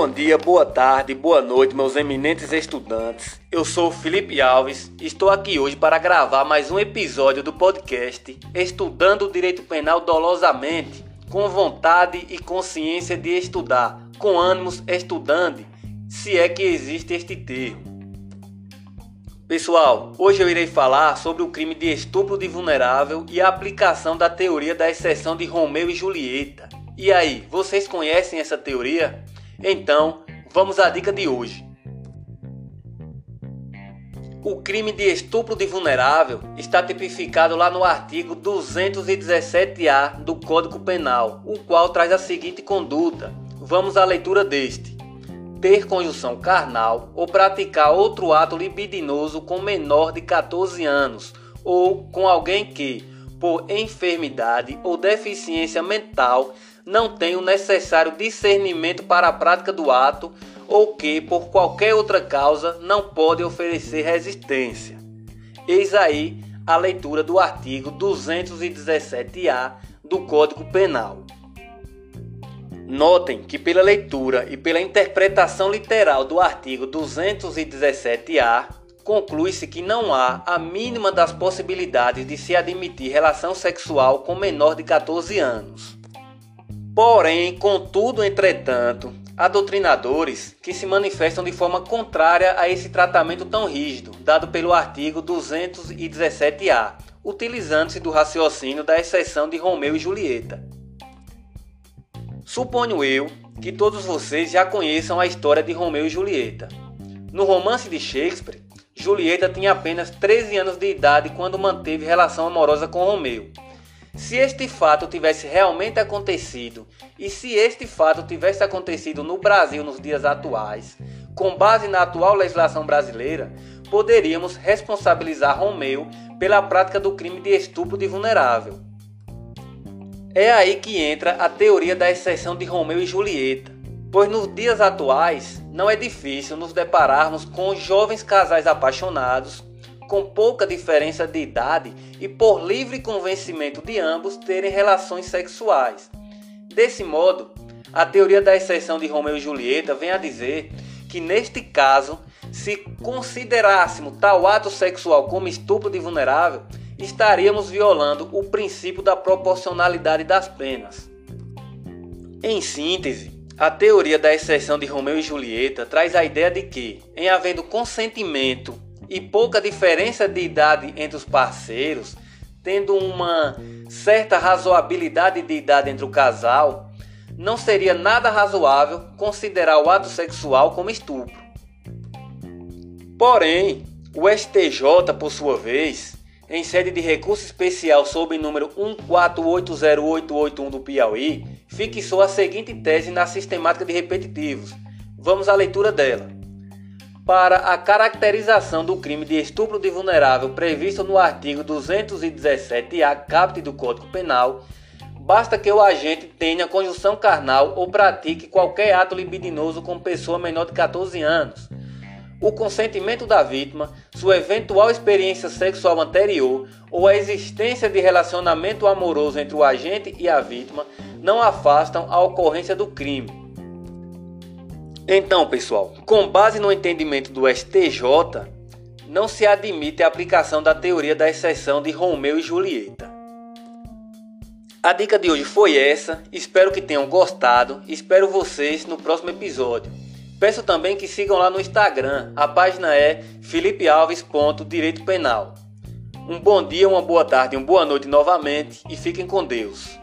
Bom dia, boa tarde, boa noite, meus eminentes estudantes. Eu sou Felipe Alves e estou aqui hoje para gravar mais um episódio do podcast Estudando o Direito Penal Dolosamente, com vontade e consciência de estudar, com ânimos estudando, se é que existe este termo. Pessoal, hoje eu irei falar sobre o crime de estupro de vulnerável e a aplicação da teoria da exceção de Romeu e Julieta. E aí, vocês conhecem essa teoria? Então, vamos à dica de hoje. O crime de estupro de vulnerável está tipificado lá no artigo 217-A do Código Penal, o qual traz a seguinte conduta. Vamos à leitura deste: ter conjunção carnal ou praticar outro ato libidinoso com menor de 14 anos ou com alguém que, por enfermidade ou deficiência mental, não tem o necessário discernimento para a prática do ato ou que, por qualquer outra causa, não pode oferecer resistência. Eis aí a leitura do artigo 217-A do Código Penal. Notem que, pela leitura e pela interpretação literal do artigo 217-A, conclui-se que não há a mínima das possibilidades de se admitir relação sexual com menor de 14 anos. Porém, contudo, entretanto, há doutrinadores que se manifestam de forma contrária a esse tratamento tão rígido dado pelo artigo 217-A, utilizando-se do raciocínio da exceção de Romeu e Julieta. Suponho eu que todos vocês já conheçam a história de Romeu e Julieta. No romance de Shakespeare, Julieta tinha apenas 13 anos de idade quando manteve relação amorosa com Romeu se este fato tivesse realmente acontecido e se este fato tivesse acontecido no Brasil nos dias atuais, com base na atual legislação brasileira, poderíamos responsabilizar Romeu pela prática do crime de estupro de vulnerável. É aí que entra a teoria da exceção de Romeu e Julieta, pois nos dias atuais não é difícil nos depararmos com jovens casais apaixonados com pouca diferença de idade e por livre convencimento de ambos terem relações sexuais. Desse modo, a teoria da exceção de Romeu e Julieta vem a dizer que neste caso, se considerássemos tal ato sexual como estupro de vulnerável, estaríamos violando o princípio da proporcionalidade das penas. Em síntese, a teoria da exceção de Romeu e Julieta traz a ideia de que, em havendo consentimento e pouca diferença de idade entre os parceiros, tendo uma certa razoabilidade de idade entre o casal, não seria nada razoável considerar o ato sexual como estupro. Porém, o STJ, por sua vez, em sede de recurso especial sob número 1480881 do Piauí, fixou a seguinte tese na sistemática de repetitivos. Vamos à leitura dela para a caracterização do crime de estupro de vulnerável previsto no artigo 217-A caput do Código Penal, basta que o agente tenha conjunção carnal ou pratique qualquer ato libidinoso com pessoa menor de 14 anos. O consentimento da vítima, sua eventual experiência sexual anterior ou a existência de relacionamento amoroso entre o agente e a vítima não afastam a ocorrência do crime então, pessoal, com base no entendimento do STJ, não se admite a aplicação da teoria da exceção de Romeu e Julieta. A dica de hoje foi essa, espero que tenham gostado, espero vocês no próximo episódio. Peço também que sigam lá no Instagram, a página é felipealves.direito penal. Um bom dia, uma boa tarde, uma boa noite novamente e fiquem com Deus.